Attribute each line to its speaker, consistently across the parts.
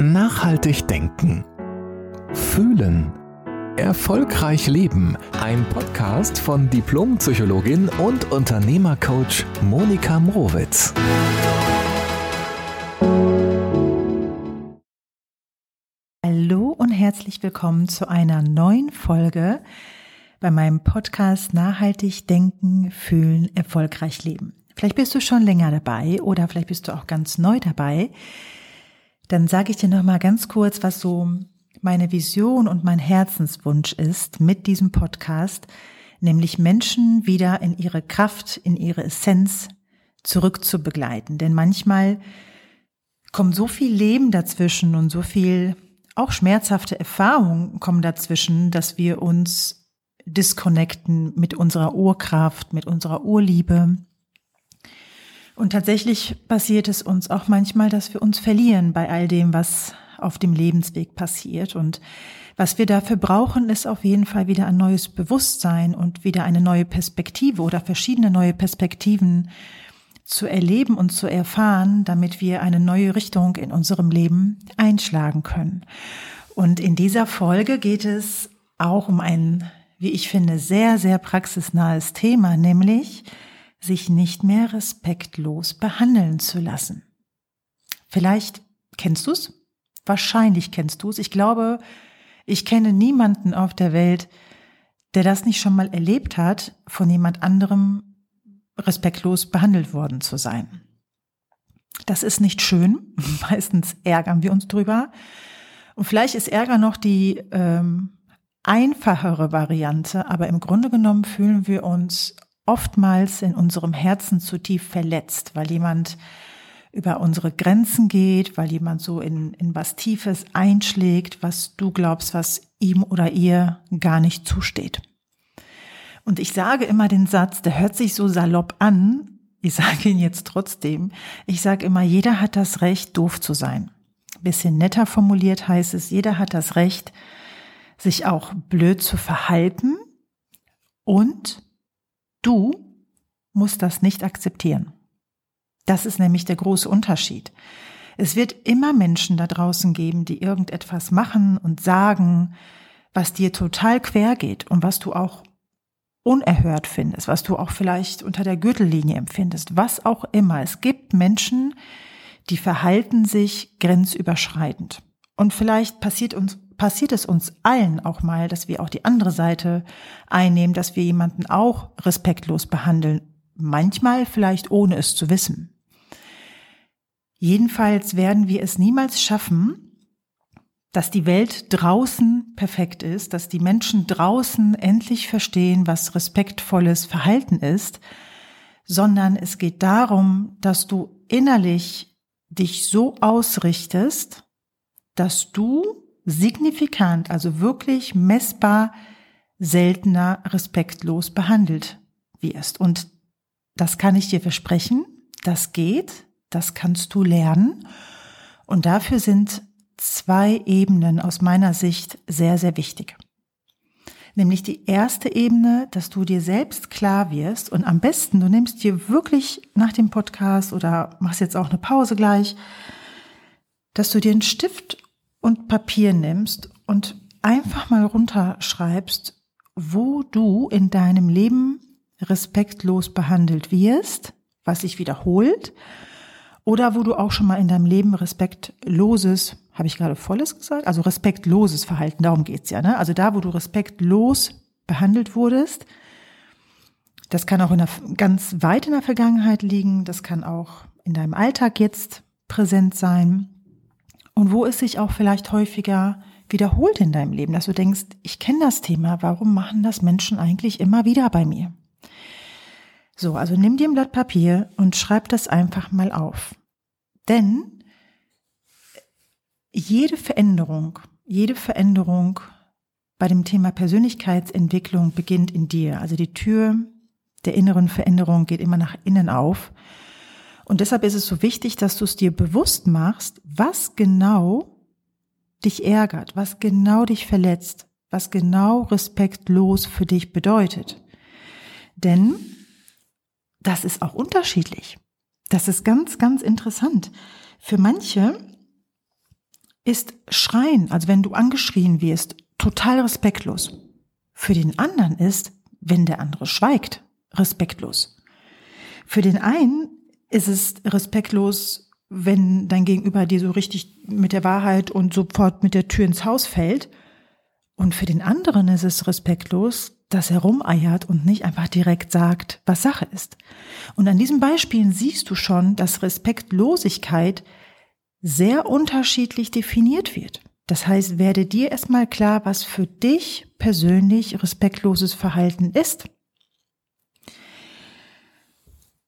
Speaker 1: Nachhaltig denken. Fühlen. Erfolgreich leben. Ein Podcast von Diplompsychologin und Unternehmercoach Monika Mrowitz.
Speaker 2: Hallo und herzlich willkommen zu einer neuen Folge bei meinem Podcast Nachhaltig denken, fühlen, erfolgreich leben. Vielleicht bist du schon länger dabei oder vielleicht bist du auch ganz neu dabei dann sage ich dir noch mal ganz kurz, was so meine Vision und mein Herzenswunsch ist mit diesem Podcast, nämlich Menschen wieder in ihre Kraft, in ihre Essenz zurückzubegleiten. Denn manchmal kommt so viel Leben dazwischen und so viel auch schmerzhafte Erfahrungen kommen dazwischen, dass wir uns disconnecten mit unserer Urkraft, mit unserer Urliebe, und tatsächlich passiert es uns auch manchmal, dass wir uns verlieren bei all dem, was auf dem Lebensweg passiert. Und was wir dafür brauchen, ist auf jeden Fall wieder ein neues Bewusstsein und wieder eine neue Perspektive oder verschiedene neue Perspektiven zu erleben und zu erfahren, damit wir eine neue Richtung in unserem Leben einschlagen können. Und in dieser Folge geht es auch um ein, wie ich finde, sehr, sehr praxisnahes Thema, nämlich sich nicht mehr respektlos behandeln zu lassen. Vielleicht kennst du es? Wahrscheinlich kennst du es. Ich glaube, ich kenne niemanden auf der Welt, der das nicht schon mal erlebt hat, von jemand anderem respektlos behandelt worden zu sein. Das ist nicht schön. Meistens ärgern wir uns drüber. Und vielleicht ist Ärger noch die ähm, einfachere Variante, aber im Grunde genommen fühlen wir uns oftmals in unserem Herzen zu tief verletzt, weil jemand über unsere Grenzen geht, weil jemand so in, in was Tiefes einschlägt, was du glaubst, was ihm oder ihr gar nicht zusteht. Und ich sage immer den Satz, der hört sich so salopp an, ich sage ihn jetzt trotzdem, ich sage immer, jeder hat das Recht, doof zu sein. bisschen netter formuliert heißt es, jeder hat das Recht, sich auch blöd zu verhalten und Du musst das nicht akzeptieren. Das ist nämlich der große Unterschied. Es wird immer Menschen da draußen geben, die irgendetwas machen und sagen, was dir total quer geht und was du auch unerhört findest, was du auch vielleicht unter der Gürtellinie empfindest, was auch immer. Es gibt Menschen, die verhalten sich grenzüberschreitend. Und vielleicht passiert uns passiert es uns allen auch mal, dass wir auch die andere Seite einnehmen, dass wir jemanden auch respektlos behandeln. Manchmal vielleicht ohne es zu wissen. Jedenfalls werden wir es niemals schaffen, dass die Welt draußen perfekt ist, dass die Menschen draußen endlich verstehen, was respektvolles Verhalten ist, sondern es geht darum, dass du innerlich dich so ausrichtest, dass du signifikant, also wirklich messbar seltener respektlos behandelt wirst. Und das kann ich dir versprechen, das geht, das kannst du lernen. Und dafür sind zwei Ebenen aus meiner Sicht sehr, sehr wichtig. Nämlich die erste Ebene, dass du dir selbst klar wirst und am besten, du nimmst dir wirklich nach dem Podcast oder machst jetzt auch eine Pause gleich, dass du dir einen Stift und Papier nimmst und einfach mal runterschreibst, wo du in deinem Leben respektlos behandelt wirst, was sich wiederholt, oder wo du auch schon mal in deinem Leben respektloses, habe ich gerade volles gesagt, also respektloses Verhalten, darum geht's ja, ne? Also da, wo du respektlos behandelt wurdest, das kann auch in der, ganz weit in der Vergangenheit liegen, das kann auch in deinem Alltag jetzt präsent sein und wo es sich auch vielleicht häufiger wiederholt in deinem Leben, dass du denkst, ich kenne das Thema, warum machen das Menschen eigentlich immer wieder bei mir? So, also nimm dir ein Blatt Papier und schreib das einfach mal auf. Denn jede Veränderung, jede Veränderung bei dem Thema Persönlichkeitsentwicklung beginnt in dir. Also die Tür der inneren Veränderung geht immer nach innen auf. Und deshalb ist es so wichtig, dass du es dir bewusst machst, was genau dich ärgert, was genau dich verletzt, was genau respektlos für dich bedeutet. Denn das ist auch unterschiedlich. Das ist ganz, ganz interessant. Für manche ist Schreien, also wenn du angeschrien wirst, total respektlos. Für den anderen ist, wenn der andere schweigt, respektlos. Für den einen ist es respektlos, wenn dein Gegenüber dir so richtig mit der Wahrheit und sofort mit der Tür ins Haus fällt. Und für den anderen ist es respektlos, dass er rumeiert und nicht einfach direkt sagt, was Sache ist. Und an diesen Beispielen siehst du schon, dass Respektlosigkeit sehr unterschiedlich definiert wird. Das heißt, werde dir erstmal klar, was für dich persönlich respektloses Verhalten ist.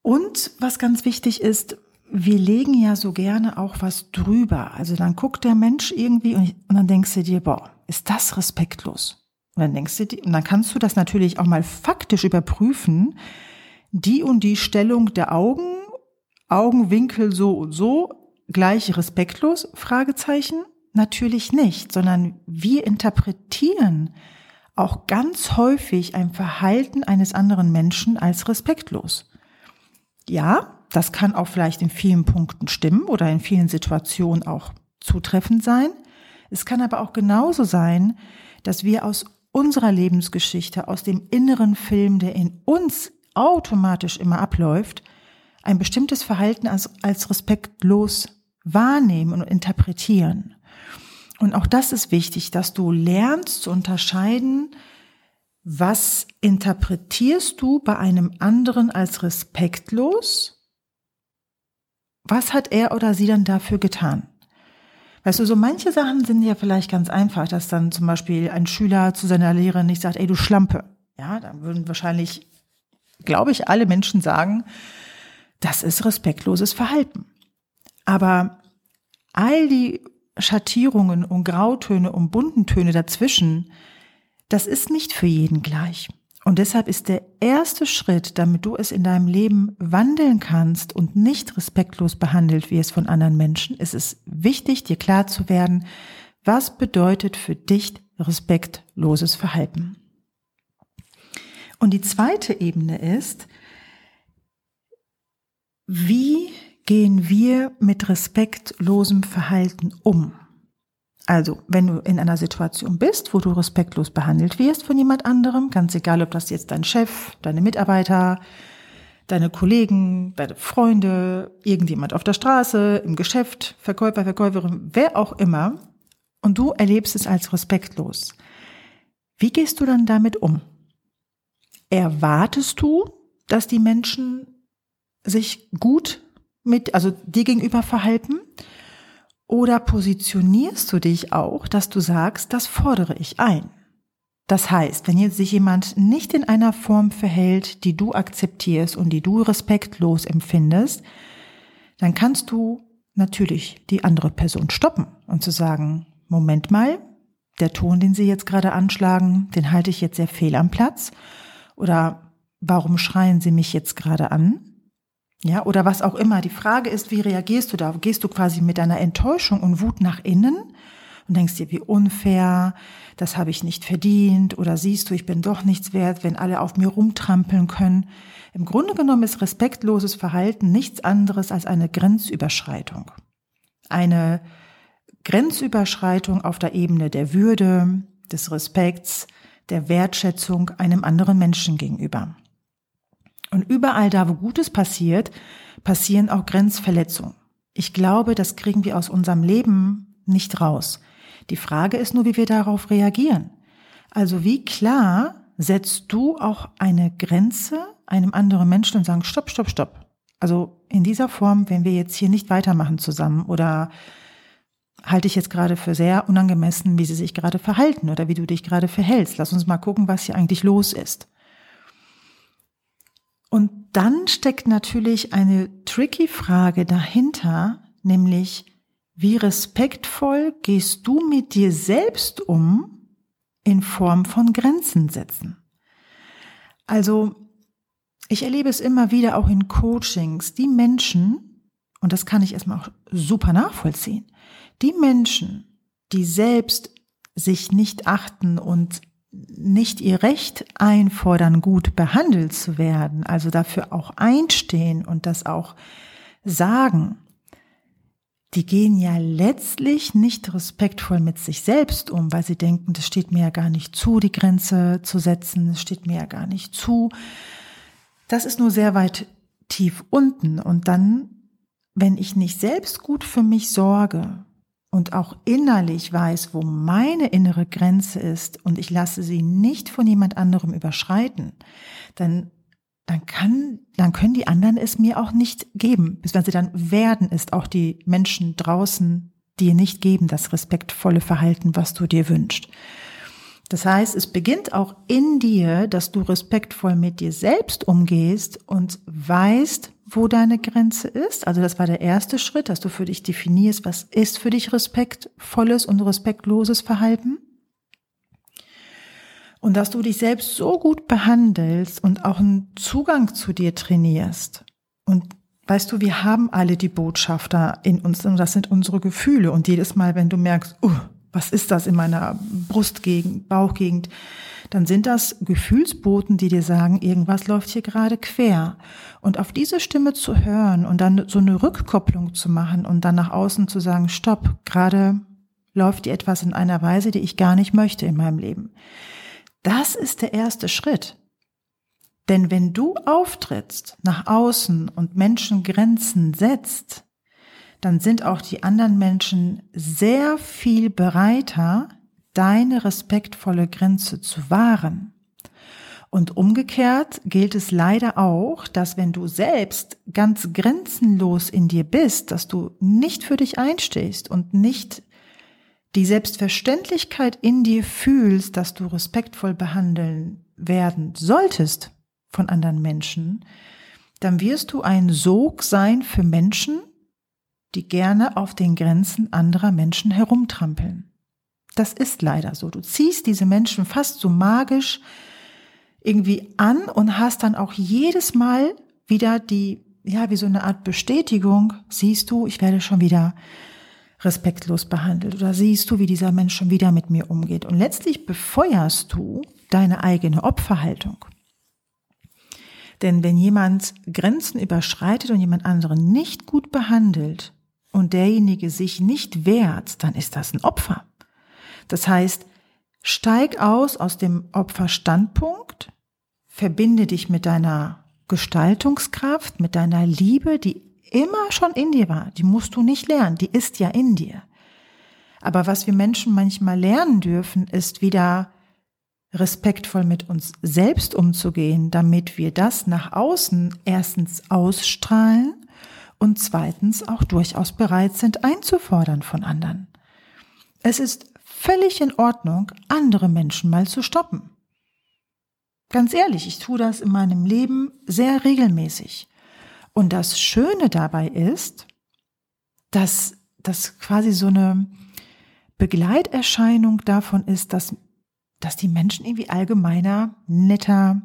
Speaker 2: Und was ganz wichtig ist, wir legen ja so gerne auch was drüber. Also dann guckt der Mensch irgendwie und, und dann denkst du dir, boah, ist das respektlos? Und dann denkst du dir, und dann kannst du das natürlich auch mal faktisch überprüfen. Die und die Stellung der Augen, Augenwinkel so und so, gleich respektlos? Fragezeichen? Natürlich nicht, sondern wir interpretieren auch ganz häufig ein Verhalten eines anderen Menschen als respektlos. Ja, das kann auch vielleicht in vielen Punkten stimmen oder in vielen Situationen auch zutreffend sein. Es kann aber auch genauso sein, dass wir aus unserer Lebensgeschichte, aus dem inneren Film, der in uns automatisch immer abläuft, ein bestimmtes Verhalten als, als respektlos wahrnehmen und interpretieren. Und auch das ist wichtig, dass du lernst zu unterscheiden, was interpretierst du bei einem anderen als respektlos? Was hat er oder sie dann dafür getan? Weißt du, so manche Sachen sind ja vielleicht ganz einfach, dass dann zum Beispiel ein Schüler zu seiner Lehrerin nicht sagt, ey, du Schlampe. Ja, dann würden wahrscheinlich, glaube ich, alle Menschen sagen, das ist respektloses Verhalten. Aber all die Schattierungen und Grautöne und bunten Töne dazwischen, das ist nicht für jeden gleich. Und deshalb ist der erste Schritt, damit du es in deinem Leben wandeln kannst und nicht respektlos behandelt wirst von anderen Menschen, ist es wichtig, dir klar zu werden, was bedeutet für dich respektloses Verhalten. Und die zweite Ebene ist, wie gehen wir mit respektlosem Verhalten um? Also, wenn du in einer Situation bist, wo du respektlos behandelt wirst von jemand anderem, ganz egal, ob das jetzt dein Chef, deine Mitarbeiter, deine Kollegen, deine Freunde, irgendjemand auf der Straße, im Geschäft, Verkäufer, Verkäuferin, wer auch immer, und du erlebst es als respektlos. Wie gehst du dann damit um? Erwartest du, dass die Menschen sich gut mit, also dir gegenüber verhalten? Oder positionierst du dich auch, dass du sagst, das fordere ich ein? Das heißt, wenn jetzt sich jemand nicht in einer Form verhält, die du akzeptierst und die du respektlos empfindest, dann kannst du natürlich die andere Person stoppen und zu sagen, Moment mal, der Ton, den Sie jetzt gerade anschlagen, den halte ich jetzt sehr fehl am Platz. Oder warum schreien Sie mich jetzt gerade an? Ja, oder was auch immer. Die Frage ist, wie reagierst du da? Gehst du quasi mit deiner Enttäuschung und Wut nach innen und denkst dir, wie unfair, das habe ich nicht verdient oder siehst du, ich bin doch nichts wert, wenn alle auf mir rumtrampeln können. Im Grunde genommen ist respektloses Verhalten nichts anderes als eine Grenzüberschreitung. Eine Grenzüberschreitung auf der Ebene der Würde, des Respekts, der Wertschätzung einem anderen Menschen gegenüber. Und überall da, wo Gutes passiert, passieren auch Grenzverletzungen. Ich glaube, das kriegen wir aus unserem Leben nicht raus. Die Frage ist nur, wie wir darauf reagieren. Also wie klar setzt du auch eine Grenze einem anderen Menschen und sagen, stopp, stopp, stopp. Also in dieser Form, wenn wir jetzt hier nicht weitermachen zusammen oder halte ich jetzt gerade für sehr unangemessen, wie sie sich gerade verhalten oder wie du dich gerade verhältst. Lass uns mal gucken, was hier eigentlich los ist. Und dann steckt natürlich eine tricky Frage dahinter, nämlich wie respektvoll gehst du mit dir selbst um in Form von Grenzen setzen? Also ich erlebe es immer wieder auch in Coachings, die Menschen, und das kann ich erstmal auch super nachvollziehen, die Menschen, die selbst sich nicht achten und nicht ihr Recht einfordern, gut behandelt zu werden, also dafür auch einstehen und das auch sagen, die gehen ja letztlich nicht respektvoll mit sich selbst um, weil sie denken, das steht mir ja gar nicht zu, die Grenze zu setzen, es steht mir ja gar nicht zu. Das ist nur sehr weit tief unten. Und dann, wenn ich nicht selbst gut für mich sorge und auch innerlich weiß, wo meine innere Grenze ist und ich lasse sie nicht von jemand anderem überschreiten, dann dann kann, dann können die anderen es mir auch nicht geben. Bis wenn sie dann werden es auch die Menschen draußen dir nicht geben, das respektvolle Verhalten, was du dir wünschst. Das heißt, es beginnt auch in dir, dass du respektvoll mit dir selbst umgehst und weißt, wo deine Grenze ist. Also das war der erste Schritt, dass du für dich definierst, was ist für dich respektvolles und respektloses Verhalten und dass du dich selbst so gut behandelst und auch einen Zugang zu dir trainierst. Und weißt du, wir haben alle die Botschafter in uns und das sind unsere Gefühle. Und jedes Mal, wenn du merkst, uh, was ist das in meiner Brustgegend, Bauchgegend, dann sind das Gefühlsboten, die dir sagen, irgendwas läuft hier gerade quer. Und auf diese Stimme zu hören und dann so eine Rückkopplung zu machen und dann nach außen zu sagen, stopp, gerade läuft dir etwas in einer Weise, die ich gar nicht möchte in meinem Leben. Das ist der erste Schritt. Denn wenn du auftrittst nach außen und Menschen Grenzen setzt, dann sind auch die anderen Menschen sehr viel bereiter, deine respektvolle Grenze zu wahren. Und umgekehrt gilt es leider auch, dass wenn du selbst ganz grenzenlos in dir bist, dass du nicht für dich einstehst und nicht die Selbstverständlichkeit in dir fühlst, dass du respektvoll behandeln werden solltest von anderen Menschen, dann wirst du ein Sog sein für Menschen, die gerne auf den Grenzen anderer Menschen herumtrampeln. Das ist leider so. Du ziehst diese Menschen fast so magisch irgendwie an und hast dann auch jedes Mal wieder die, ja, wie so eine Art Bestätigung, siehst du, ich werde schon wieder respektlos behandelt oder siehst du, wie dieser Mensch schon wieder mit mir umgeht. Und letztlich befeuerst du deine eigene Opferhaltung. Denn wenn jemand Grenzen überschreitet und jemand anderen nicht gut behandelt und derjenige sich nicht wehrt, dann ist das ein Opfer. Das heißt, steig aus aus dem Opferstandpunkt, verbinde dich mit deiner Gestaltungskraft, mit deiner Liebe, die immer schon in dir war. Die musst du nicht lernen, die ist ja in dir. Aber was wir Menschen manchmal lernen dürfen, ist wieder respektvoll mit uns selbst umzugehen, damit wir das nach außen erstens ausstrahlen und zweitens auch durchaus bereit sind einzufordern von anderen. Es ist völlig in Ordnung, andere Menschen mal zu stoppen. Ganz ehrlich, ich tue das in meinem Leben sehr regelmäßig. Und das Schöne dabei ist, dass das quasi so eine Begleiterscheinung davon ist, dass, dass die Menschen irgendwie allgemeiner, netter,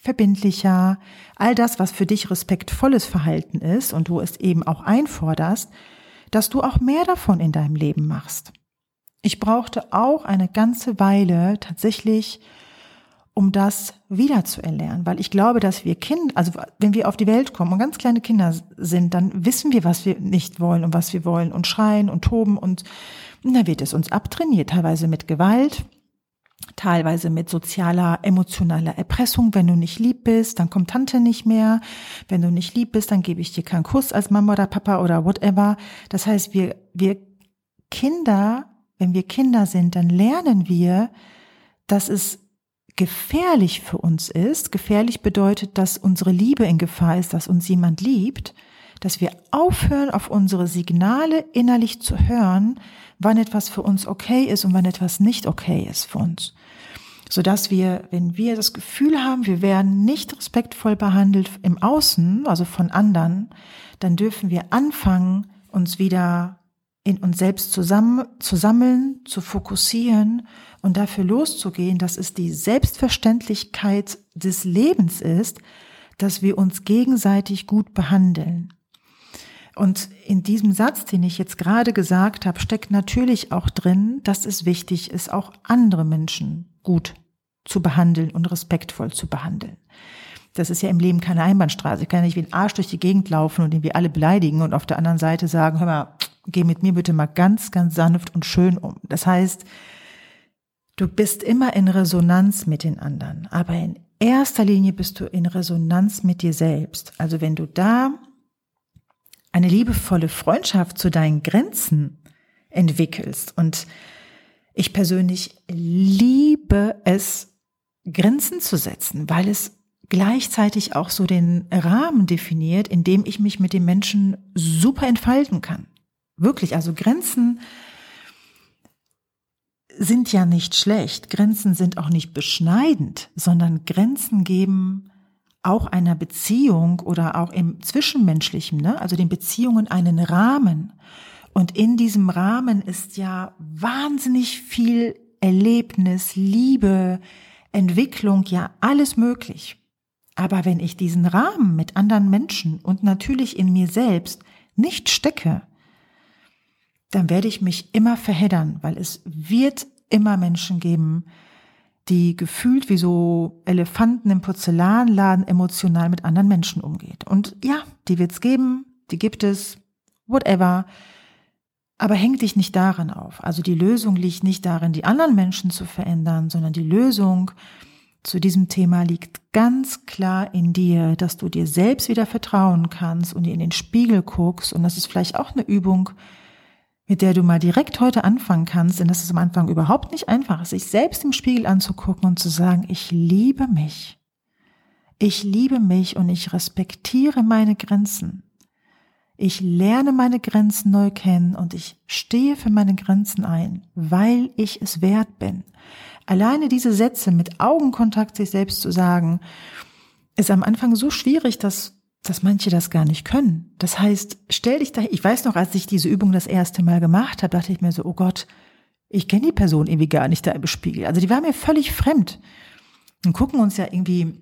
Speaker 2: verbindlicher, all das, was für dich respektvolles Verhalten ist und du es eben auch einforderst, dass du auch mehr davon in deinem Leben machst. Ich brauchte auch eine ganze Weile tatsächlich um das wieder zu erlernen, weil ich glaube, dass wir Kinder, also wenn wir auf die Welt kommen und ganz kleine Kinder sind, dann wissen wir, was wir nicht wollen und was wir wollen und schreien und toben und da wird es uns abtrainiert, teilweise mit Gewalt, teilweise mit sozialer, emotionaler Erpressung. Wenn du nicht lieb bist, dann kommt Tante nicht mehr. Wenn du nicht lieb bist, dann gebe ich dir keinen Kuss als Mama oder Papa oder whatever. Das heißt, wir, wir Kinder, wenn wir Kinder sind, dann lernen wir, dass es gefährlich für uns ist, gefährlich bedeutet, dass unsere Liebe in Gefahr ist, dass uns jemand liebt, dass wir aufhören, auf unsere Signale innerlich zu hören, wann etwas für uns okay ist und wann etwas nicht okay ist für uns. Sodass wir, wenn wir das Gefühl haben, wir werden nicht respektvoll behandelt im Außen, also von anderen, dann dürfen wir anfangen, uns wieder in uns selbst zusammen, zu sammeln, zu fokussieren und dafür loszugehen, dass es die Selbstverständlichkeit des Lebens ist, dass wir uns gegenseitig gut behandeln. Und in diesem Satz, den ich jetzt gerade gesagt habe, steckt natürlich auch drin, dass es wichtig ist, auch andere Menschen gut zu behandeln und respektvoll zu behandeln. Das ist ja im Leben keine Einbahnstraße. Ich kann nicht wie ein Arsch durch die Gegend laufen und irgendwie alle beleidigen und auf der anderen Seite sagen, hör mal, geh mit mir bitte mal ganz, ganz sanft und schön um. Das heißt, du bist immer in Resonanz mit den anderen, aber in erster Linie bist du in Resonanz mit dir selbst. Also wenn du da eine liebevolle Freundschaft zu deinen Grenzen entwickelst und ich persönlich liebe es, Grenzen zu setzen, weil es gleichzeitig auch so den Rahmen definiert, in dem ich mich mit dem Menschen super entfalten kann. Wirklich, also Grenzen sind ja nicht schlecht. Grenzen sind auch nicht beschneidend, sondern Grenzen geben auch einer Beziehung oder auch im Zwischenmenschlichen, ne? also den Beziehungen einen Rahmen. Und in diesem Rahmen ist ja wahnsinnig viel Erlebnis, Liebe, Entwicklung, ja alles möglich. Aber wenn ich diesen Rahmen mit anderen Menschen und natürlich in mir selbst nicht stecke, dann werde ich mich immer verheddern, weil es wird immer Menschen geben, die gefühlt wie so Elefanten im Porzellanladen emotional mit anderen Menschen umgeht. Und ja, die wird's geben, die gibt es, whatever. Aber häng dich nicht daran auf. Also die Lösung liegt nicht darin, die anderen Menschen zu verändern, sondern die Lösung zu diesem Thema liegt ganz klar in dir, dass du dir selbst wieder vertrauen kannst und dir in den Spiegel guckst. Und das ist vielleicht auch eine Übung, mit der du mal direkt heute anfangen kannst, denn das ist am Anfang überhaupt nicht einfach, sich selbst im Spiegel anzugucken und zu sagen, ich liebe mich. Ich liebe mich und ich respektiere meine Grenzen. Ich lerne meine Grenzen neu kennen und ich stehe für meine Grenzen ein, weil ich es wert bin. Alleine diese Sätze mit Augenkontakt sich selbst zu sagen, ist am Anfang so schwierig, dass, dass manche das gar nicht können. Das heißt, stell dich da, ich weiß noch, als ich diese Übung das erste Mal gemacht habe, dachte ich mir so, oh Gott, ich kenne die Person irgendwie gar nicht da im Spiegel. Also die war mir völlig fremd. Und gucken uns ja irgendwie,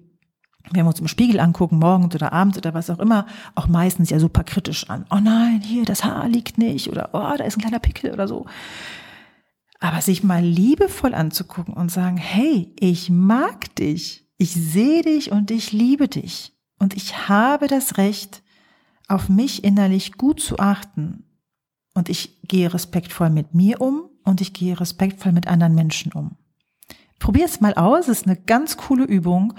Speaker 2: wenn wir uns im Spiegel angucken, morgens oder abends oder was auch immer, auch meistens ja super kritisch an. Oh nein, hier, das Haar liegt nicht oder oh, da ist ein kleiner Pickel oder so. Aber sich mal liebevoll anzugucken und sagen, hey, ich mag dich, ich sehe dich und ich liebe dich. Und ich habe das Recht, auf mich innerlich gut zu achten. Und ich gehe respektvoll mit mir um und ich gehe respektvoll mit anderen Menschen um. Probier es mal aus, es ist eine ganz coole Übung.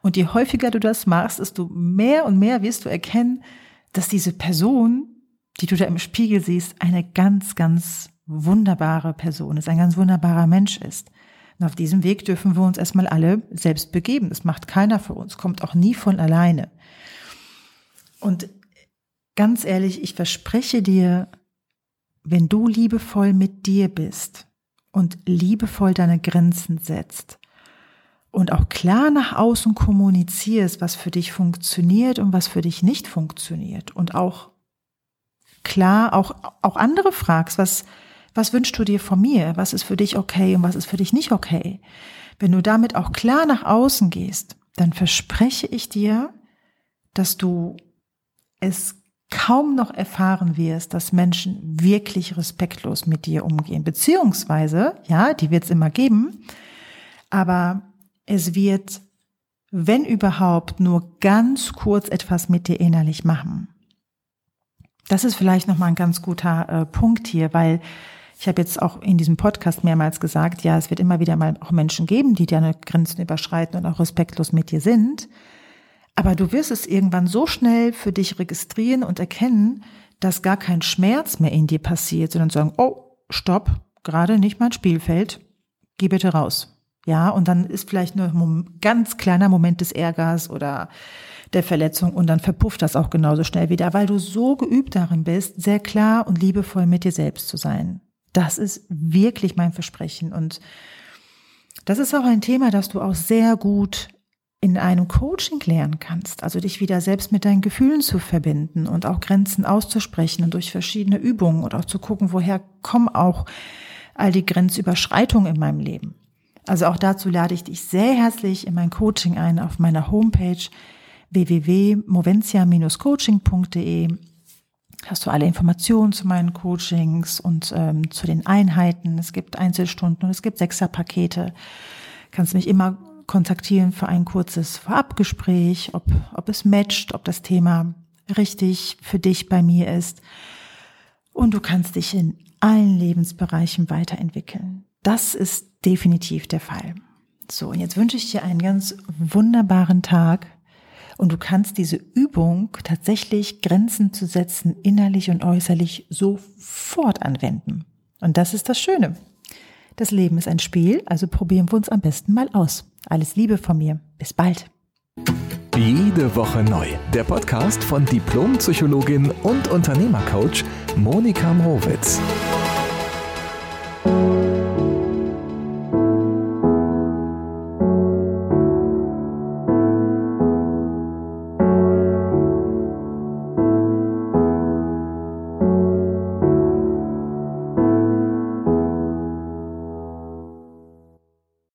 Speaker 2: Und je häufiger du das machst, desto mehr und mehr wirst du erkennen, dass diese Person, die du da im Spiegel siehst, eine ganz, ganz wunderbare Person ist, ein ganz wunderbarer Mensch ist. Und auf diesem Weg dürfen wir uns erstmal alle selbst begeben. Das macht keiner für uns, kommt auch nie von alleine. Und ganz ehrlich, ich verspreche dir, wenn du liebevoll mit dir bist und liebevoll deine Grenzen setzt und auch klar nach außen kommunizierst, was für dich funktioniert und was für dich nicht funktioniert und auch klar auch, auch andere fragst, was, was wünschst du dir von mir? Was ist für dich okay und was ist für dich nicht okay? Wenn du damit auch klar nach außen gehst, dann verspreche ich dir, dass du es kaum noch erfahren wirst, dass Menschen wirklich respektlos mit dir umgehen. Beziehungsweise, ja, die wird es immer geben, aber es wird, wenn überhaupt, nur ganz kurz etwas mit dir innerlich machen. Das ist vielleicht nochmal ein ganz guter äh, Punkt hier, weil ich habe jetzt auch in diesem Podcast mehrmals gesagt, ja, es wird immer wieder mal auch Menschen geben, die deine Grenzen überschreiten und auch respektlos mit dir sind. Aber du wirst es irgendwann so schnell für dich registrieren und erkennen, dass gar kein Schmerz mehr in dir passiert, sondern sagen, oh, stopp, gerade nicht mein Spielfeld, geh bitte raus. Ja, und dann ist vielleicht nur ein ganz kleiner Moment des Ärgers oder der Verletzung und dann verpufft das auch genauso schnell wieder, weil du so geübt darin bist, sehr klar und liebevoll mit dir selbst zu sein. Das ist wirklich mein Versprechen. Und das ist auch ein Thema, das du auch sehr gut in einem Coaching lernen kannst. Also dich wieder selbst mit deinen Gefühlen zu verbinden und auch Grenzen auszusprechen und durch verschiedene Übungen und auch zu gucken, woher kommen auch all die Grenzüberschreitungen in meinem Leben. Also auch dazu lade ich dich sehr herzlich in mein Coaching ein auf meiner Homepage www.moventia-coaching.de hast du alle Informationen zu meinen Coachings und ähm, zu den Einheiten. Es gibt Einzelstunden und es gibt Sechserpakete. Kannst mich immer kontaktieren für ein kurzes Vorabgespräch, ob, ob es matcht, ob das Thema richtig für dich bei mir ist. und du kannst dich in allen Lebensbereichen weiterentwickeln. Das ist definitiv der Fall. So, und jetzt wünsche ich dir einen ganz wunderbaren Tag und du kannst diese Übung tatsächlich Grenzen zu setzen, innerlich und äußerlich sofort anwenden. Und das ist das Schöne. Das Leben ist ein Spiel, also probieren wir uns am besten mal aus. Alles Liebe von mir. Bis bald.
Speaker 1: Jede Woche neu. Der Podcast von Diplompsychologin und Unternehmercoach Monika Mrowitz.